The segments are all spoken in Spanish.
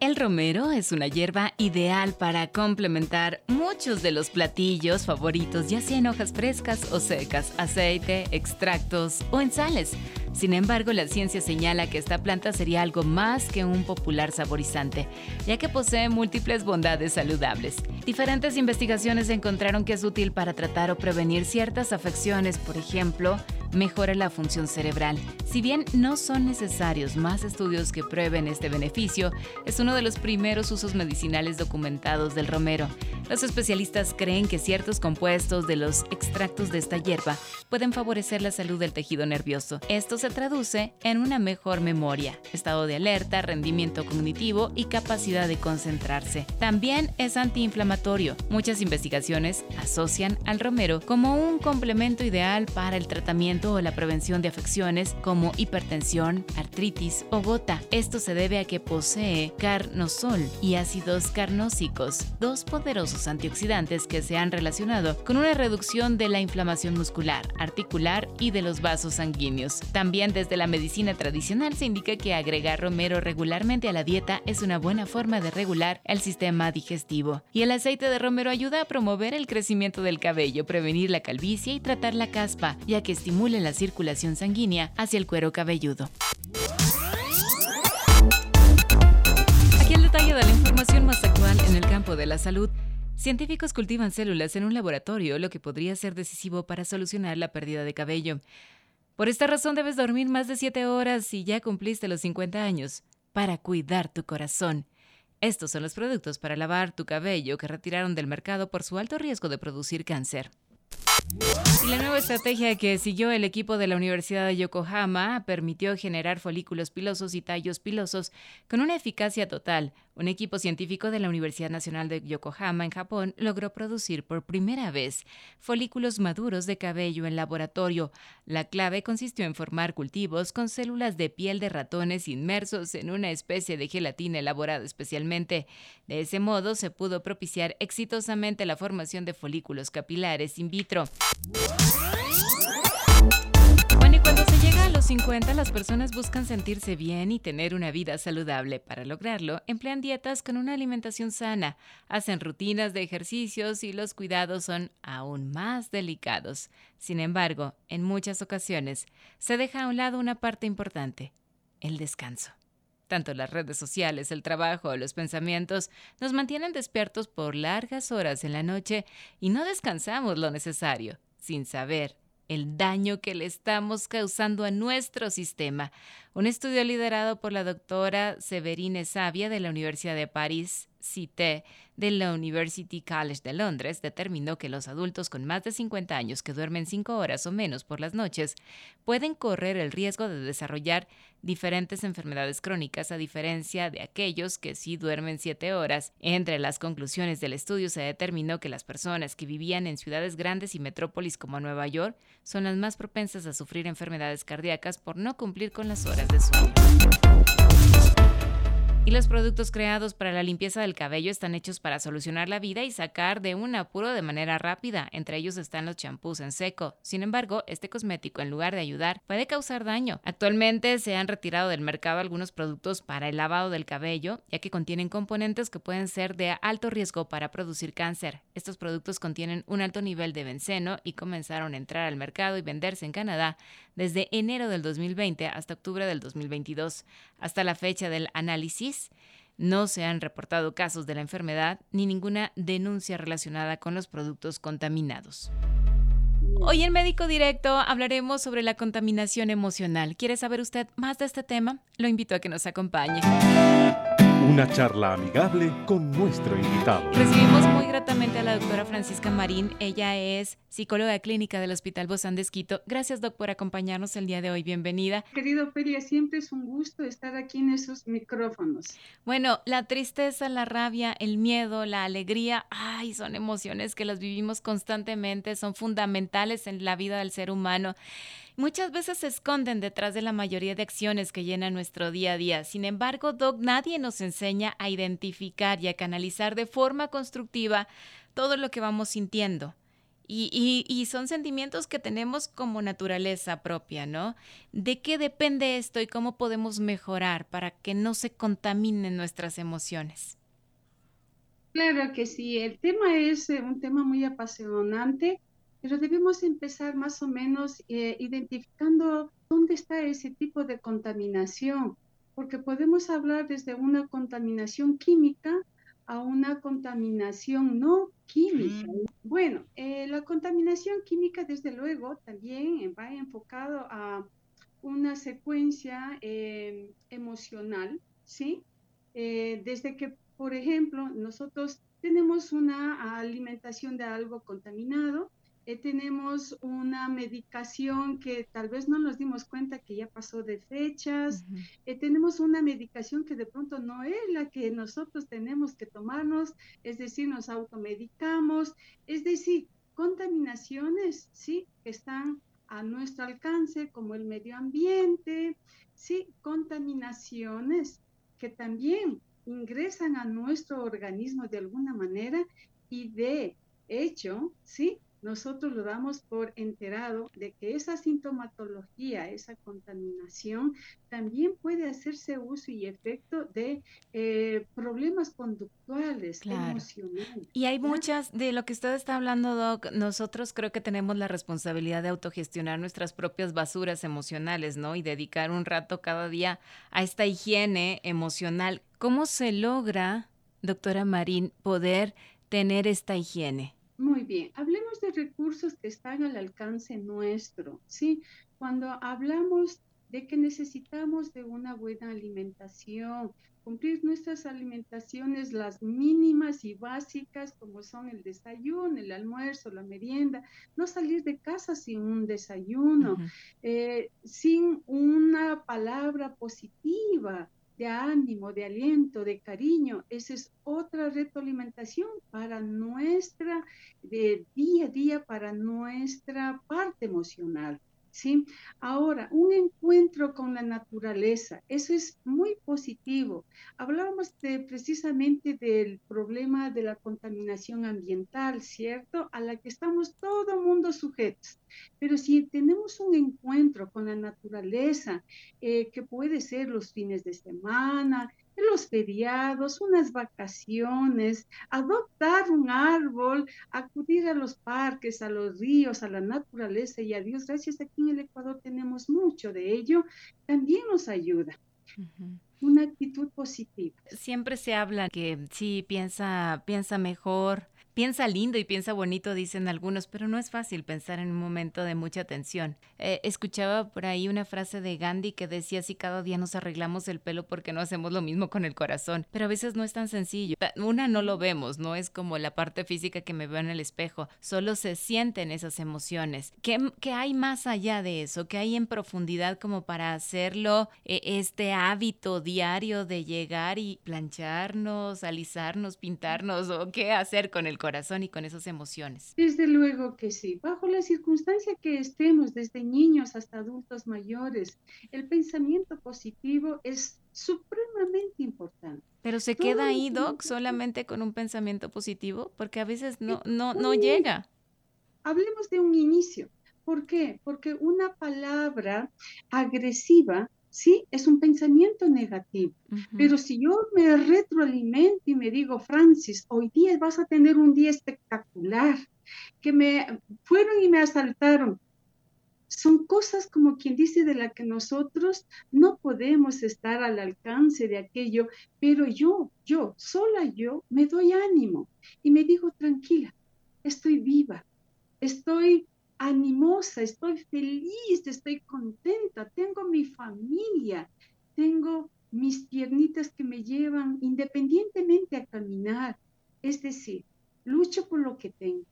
El romero es una hierba ideal para complementar muchos de los platillos favoritos, ya sea en hojas frescas o secas, aceite, extractos o en sales. Sin embargo, la ciencia señala que esta planta sería algo más que un popular saborizante, ya que posee múltiples bondades saludables. Diferentes investigaciones encontraron que es útil para tratar o prevenir ciertas afecciones, por ejemplo, mejora la función cerebral. Si bien no son necesarios más estudios que prueben este beneficio, es uno de los primeros usos medicinales documentados del romero. Los especialistas creen que ciertos compuestos de los extractos de esta hierba pueden favorecer la salud del tejido nervioso. Esto se traduce en una mejor memoria, estado de alerta, rendimiento cognitivo y capacidad de concentrarse. También es antiinflamatorio. Muchas investigaciones asocian al romero como un complemento ideal para el tratamiento o la prevención de afecciones como hipertensión, artritis o gota. Esto se debe a que posee carnosol y ácidos carnósicos, dos poderosos antioxidantes que se han relacionado con una reducción de la inflamación muscular, articular y de los vasos sanguíneos. También desde la medicina tradicional se indica que agregar romero regularmente a la dieta es una buena forma de regular el sistema digestivo. Y el aceite de romero ayuda a promover el crecimiento del cabello, prevenir la calvicie y tratar la caspa, ya que estimula la circulación sanguínea hacia el cuero cabelludo. Aquí el detalle de la información más actual en el campo de la salud. Científicos cultivan células en un laboratorio, lo que podría ser decisivo para solucionar la pérdida de cabello. Por esta razón debes dormir más de 7 horas si ya cumpliste los 50 años, para cuidar tu corazón. Estos son los productos para lavar tu cabello que retiraron del mercado por su alto riesgo de producir cáncer. La nueva estrategia que siguió el equipo de la Universidad de Yokohama permitió generar folículos pilosos y tallos pilosos con una eficacia total. Un equipo científico de la Universidad Nacional de Yokohama en Japón logró producir por primera vez folículos maduros de cabello en laboratorio. La clave consistió en formar cultivos con células de piel de ratones inmersos en una especie de gelatina elaborada especialmente. De ese modo se pudo propiciar exitosamente la formación de folículos capilares in vitro. Bueno, y cuando se llega a los 50, las personas buscan sentirse bien y tener una vida saludable. Para lograrlo, emplean dietas con una alimentación sana, hacen rutinas de ejercicios y los cuidados son aún más delicados. Sin embargo, en muchas ocasiones, se deja a un lado una parte importante, el descanso. Tanto las redes sociales, el trabajo los pensamientos nos mantienen despiertos por largas horas en la noche y no descansamos lo necesario, sin saber el daño que le estamos causando a nuestro sistema. Un estudio liderado por la doctora Severine Savia de la Universidad de París CITE de la University College de Londres determinó que los adultos con más de 50 años que duermen 5 horas o menos por las noches pueden correr el riesgo de desarrollar diferentes enfermedades crónicas a diferencia de aquellos que sí duermen 7 horas. Entre las conclusiones del estudio se determinó que las personas que vivían en ciudades grandes y metrópolis como Nueva York son las más propensas a sufrir enfermedades cardíacas por no cumplir con las horas de sueño. Y los productos creados para la limpieza del cabello están hechos para solucionar la vida y sacar de un apuro de manera rápida. Entre ellos están los champús en seco. Sin embargo, este cosmético, en lugar de ayudar, puede causar daño. Actualmente se han retirado del mercado algunos productos para el lavado del cabello, ya que contienen componentes que pueden ser de alto riesgo para producir cáncer. Estos productos contienen un alto nivel de benceno y comenzaron a entrar al mercado y venderse en Canadá desde enero del 2020 hasta octubre del 2022. Hasta la fecha del análisis, no se han reportado casos de la enfermedad ni ninguna denuncia relacionada con los productos contaminados. Hoy en Médico Directo hablaremos sobre la contaminación emocional. ¿Quiere saber usted más de este tema? Lo invito a que nos acompañe. Una charla amigable con nuestro invitado. Recibimos muy gratamente a la doctora Francisca Marín. Ella es psicóloga clínica del Hospital Bozán de Esquito. Gracias, doc, por acompañarnos el día de hoy. Bienvenida. Querido Feria, siempre es un gusto estar aquí en esos micrófonos. Bueno, la tristeza, la rabia, el miedo, la alegría, ay, son emociones que las vivimos constantemente, son fundamentales en la vida del ser humano muchas veces se esconden detrás de la mayoría de acciones que llenan nuestro día a día. Sin embargo, Doc, nadie nos enseña a identificar y a canalizar de forma constructiva todo lo que vamos sintiendo. Y, son sentimientos que tenemos como naturaleza propia, ¿no? ¿De qué depende esto y cómo podemos mejorar para que no se contaminen nuestras emociones? Claro que sí, el tema es eh, un tema muy apasionante pero debemos empezar más o menos eh, identificando dónde está ese tipo de contaminación, porque podemos hablar desde una contaminación química a una contaminación no química. Mm. Bueno, eh, la contaminación química, desde luego, también va enfocado a una secuencia eh, emocional, ¿sí? desde que, por ejemplo, nosotros tenemos una alimentación de algo contaminado, eh, tenemos una medicación que tal vez no nos dimos cuenta que ya pasó de fechas, eh, tenemos una medicación que de pronto no es la que nosotros tenemos que tomarnos, es decir, nos automedicamos, es decir, contaminaciones, ¿sí? Que están a nuestro alcance, como el medio ambiente, ¿sí? Contaminaciones que también ingresan a nuestro organismo de alguna manera y de hecho, ¿sí? Nosotros lo damos por enterado de que esa sintomatología, esa contaminación, también puede hacerse uso y efecto de eh, problemas conductuales, emocionales. Y hay muchas, de lo que usted está hablando, Doc, nosotros creo que tenemos la responsabilidad de autogestionar nuestras propias basuras emocionales, ¿no? Y dedicar un rato cada día a esta higiene emocional. ¿Cómo se logra, doctora Marín, poder tener esta higiene? Bien, hablemos de recursos que están al alcance nuestro, ¿sí? Cuando hablamos de que necesitamos de una buena alimentación, cumplir nuestras alimentaciones, las mínimas y básicas, como son el desayuno, el almuerzo, la merienda, no salir de casa sin un desayuno, eh, sin una palabra positiva, de ánimo, de aliento, de cariño. Esa es otra retroalimentación para nuestra de día a día, para nuestra parte emocional. ¿Sí? Ahora, un encuentro con la naturaleza, eso es muy positivo. Hablábamos de, precisamente del problema de la contaminación ambiental, ¿cierto? A la que estamos todo mundo sujetos. Pero si tenemos un encuentro con la naturaleza, eh, que puede ser los fines de semana, los feriados, unas vacaciones, adoptar un árbol, acudir a los parques, a los ríos, a la naturaleza y a Dios, gracias aquí en el Ecuador tenemos mucho de ello, también nos ayuda. Una actitud positiva. Siempre se habla que sí, piensa, piensa mejor, Piensa lindo y piensa bonito, dicen algunos, pero no es fácil pensar en un momento de mucha tensión. Eh, escuchaba por ahí una frase de Gandhi que decía si cada día nos arreglamos el pelo porque no hacemos lo mismo con el corazón, pero a veces no es tan sencillo. Una no lo vemos, no es como la parte física que me veo en el espejo, solo se sienten esas emociones. ¿Qué, hay más allá de eso? ¿Qué hay en profundidad como para hacerlo eh, este hábito diario de llegar y plancharnos, alisarnos, pintarnos o qué hacer con el corazón y con esas emociones. Desde luego que sí. Bajo la circunstancia que estemos, desde niños hasta adultos mayores, el pensamiento positivo es supremamente importante. Pero se queda ahí, Doc, solamente con un pensamiento positivo, porque a veces no, no, no llega. Hablemos de un inicio. ¿Por qué? Porque una palabra agresiva ¿sí? Es un pensamiento negativo. Pero si yo me retroalimento y me digo, Francis, hoy día vas a tener un día espectacular, que me fueron y me asaltaron. Son cosas como quien dice de la que nosotros no podemos estar al alcance de aquello, pero yo, yo, sola yo, me doy ánimo y me digo, tranquila, estoy viva, estoy animosa, estoy feliz, estoy contenta, tengo mi familia, tengo mis piernitas que me llevan independientemente a caminar. Es decir, lucho por lo que tengo.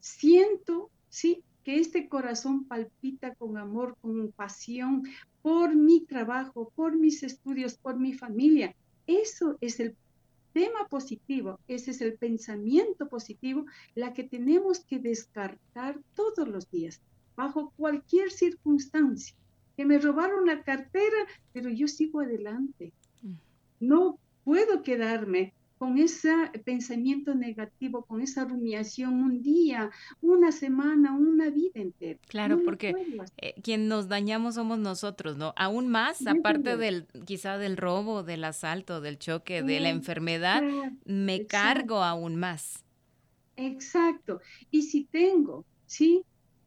Siento, sí, que este corazón palpita con amor, con pasión por mi trabajo, por mis estudios, por mi familia. Eso es el tema positivo, ese es el pensamiento positivo, la que tenemos que descartar todos los días, bajo cualquier circunstancia. Que me robaron la cartera, pero yo sigo adelante. Mm. No puedo quedarme con ese pensamiento negativo, con esa rumiación un día, una semana, una vida entera. Claro, porque eh, quien nos dañamos somos nosotros, ¿no? Aún más, aparte del quizá del robo, del asalto, del choque, de la enfermedad, me cargo aún más. Exacto. Y si tengo, ¿sí?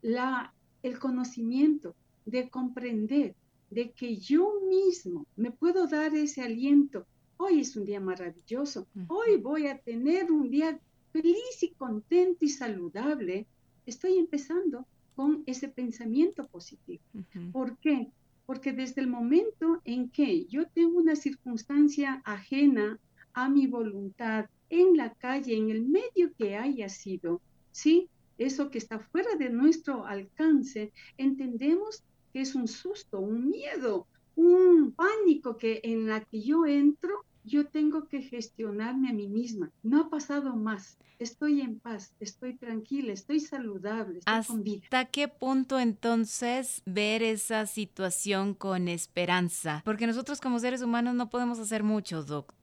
La, el conocimiento de comprender de que yo mismo me puedo dar ese aliento Hoy es un día maravilloso. Hoy voy a tener un día feliz y contento y saludable. Estoy empezando con ese pensamiento positivo. ¿Por qué? Porque desde el momento en que yo tengo una circunstancia ajena a mi voluntad, en la calle, en el medio que haya sido, ¿sí? Eso que está fuera de nuestro alcance, entendemos que es un susto, un miedo, un pánico que en la que yo entro yo tengo que gestionarme a mí misma. No ha pasado más. Estoy en paz, estoy tranquila, estoy saludable, estoy ¿Hasta con vida. ¿Hasta qué punto entonces ver esa situación con esperanza? Porque nosotros como seres humanos no podemos hacer mucho, Doc.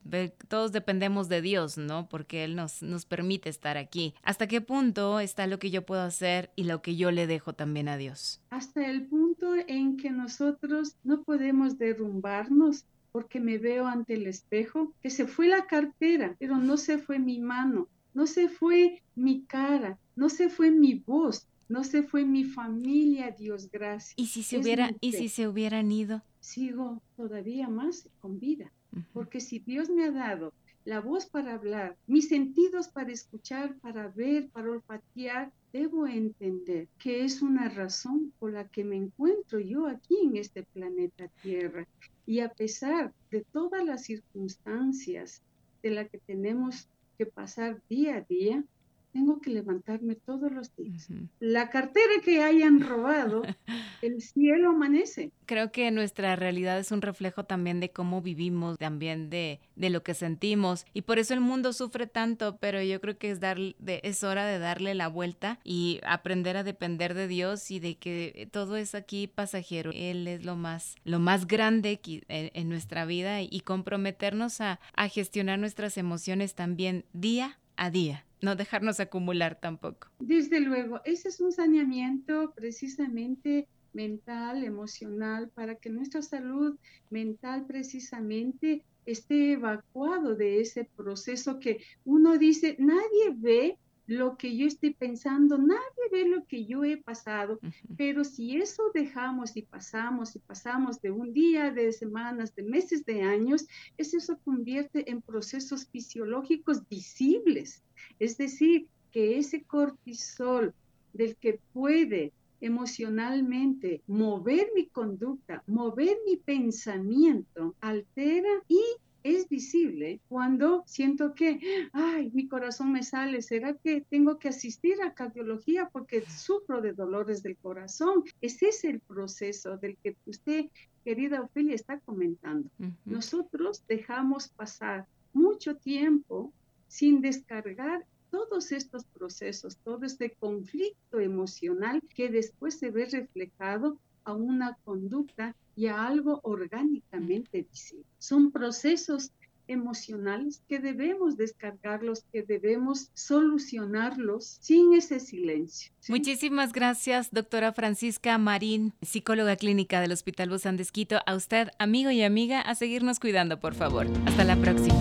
Todos dependemos de Dios, ¿no? Porque Él nos, nos permite estar aquí. ¿Hasta qué punto está lo que yo puedo hacer y lo que yo le dejo también a Dios? Hasta el punto en que nosotros no podemos derrumbarnos porque me veo ante el espejo, que se fue la cartera, pero no se fue mi mano, no se fue mi cara, no se fue mi voz, no se fue mi familia, Dios gracias. ¿Y si se, hubiera, ¿y si se hubieran ido? Sigo todavía más con vida, porque si Dios me ha dado la voz para hablar, mis sentidos para escuchar, para ver, para olfatear, debo entender que es una razón por la que me encuentro yo aquí en este planeta Tierra. Y a pesar de todas las circunstancias de las que tenemos que pasar día a día, tengo que levantarme todos los días. La cartera que hayan robado, el cielo amanece. Creo que nuestra realidad es un reflejo también de cómo vivimos, también de, de lo que sentimos. Y por eso el mundo sufre tanto, pero yo creo que es, dar, es hora de darle la vuelta y aprender a depender de Dios y de que todo es aquí pasajero. Él es lo más, lo más grande en, en nuestra vida y comprometernos a, a gestionar nuestras emociones también día a día no dejarnos acumular tampoco. Desde luego, ese es un saneamiento precisamente mental, emocional, para que nuestra salud mental precisamente esté evacuado de ese proceso que uno dice, nadie ve lo que yo estoy pensando, nadie ve lo que yo he pasado, pero si eso dejamos y pasamos y pasamos de un día, de semanas, de meses, de años, eso se convierte en procesos fisiológicos visibles. Es decir, que ese cortisol del que puede emocionalmente mover mi conducta, mover mi pensamiento, altera y es visible cuando siento que, ay, mi corazón me sale, ¿será que tengo que asistir a cardiología porque sufro de dolores del corazón? Ese es el proceso del que usted, querida Ofelia, está comentando. Nosotros dejamos pasar mucho tiempo sin descargar todos estos procesos, todo este conflicto emocional que después se ve reflejado a una conducta y a algo orgánicamente visible. Son procesos emocionales que debemos descargarlos, que debemos solucionarlos sin ese silencio. Muchísimas gracias, doctora Francisca Marín, psicóloga clínica del Hospital Bozán de A usted, amigo y amiga, a seguirnos cuidando, por favor. Hasta la próxima.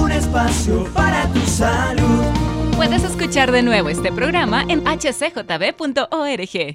Un espacio para tu salud. Puedes escuchar de nuevo este programa en hcjb.org.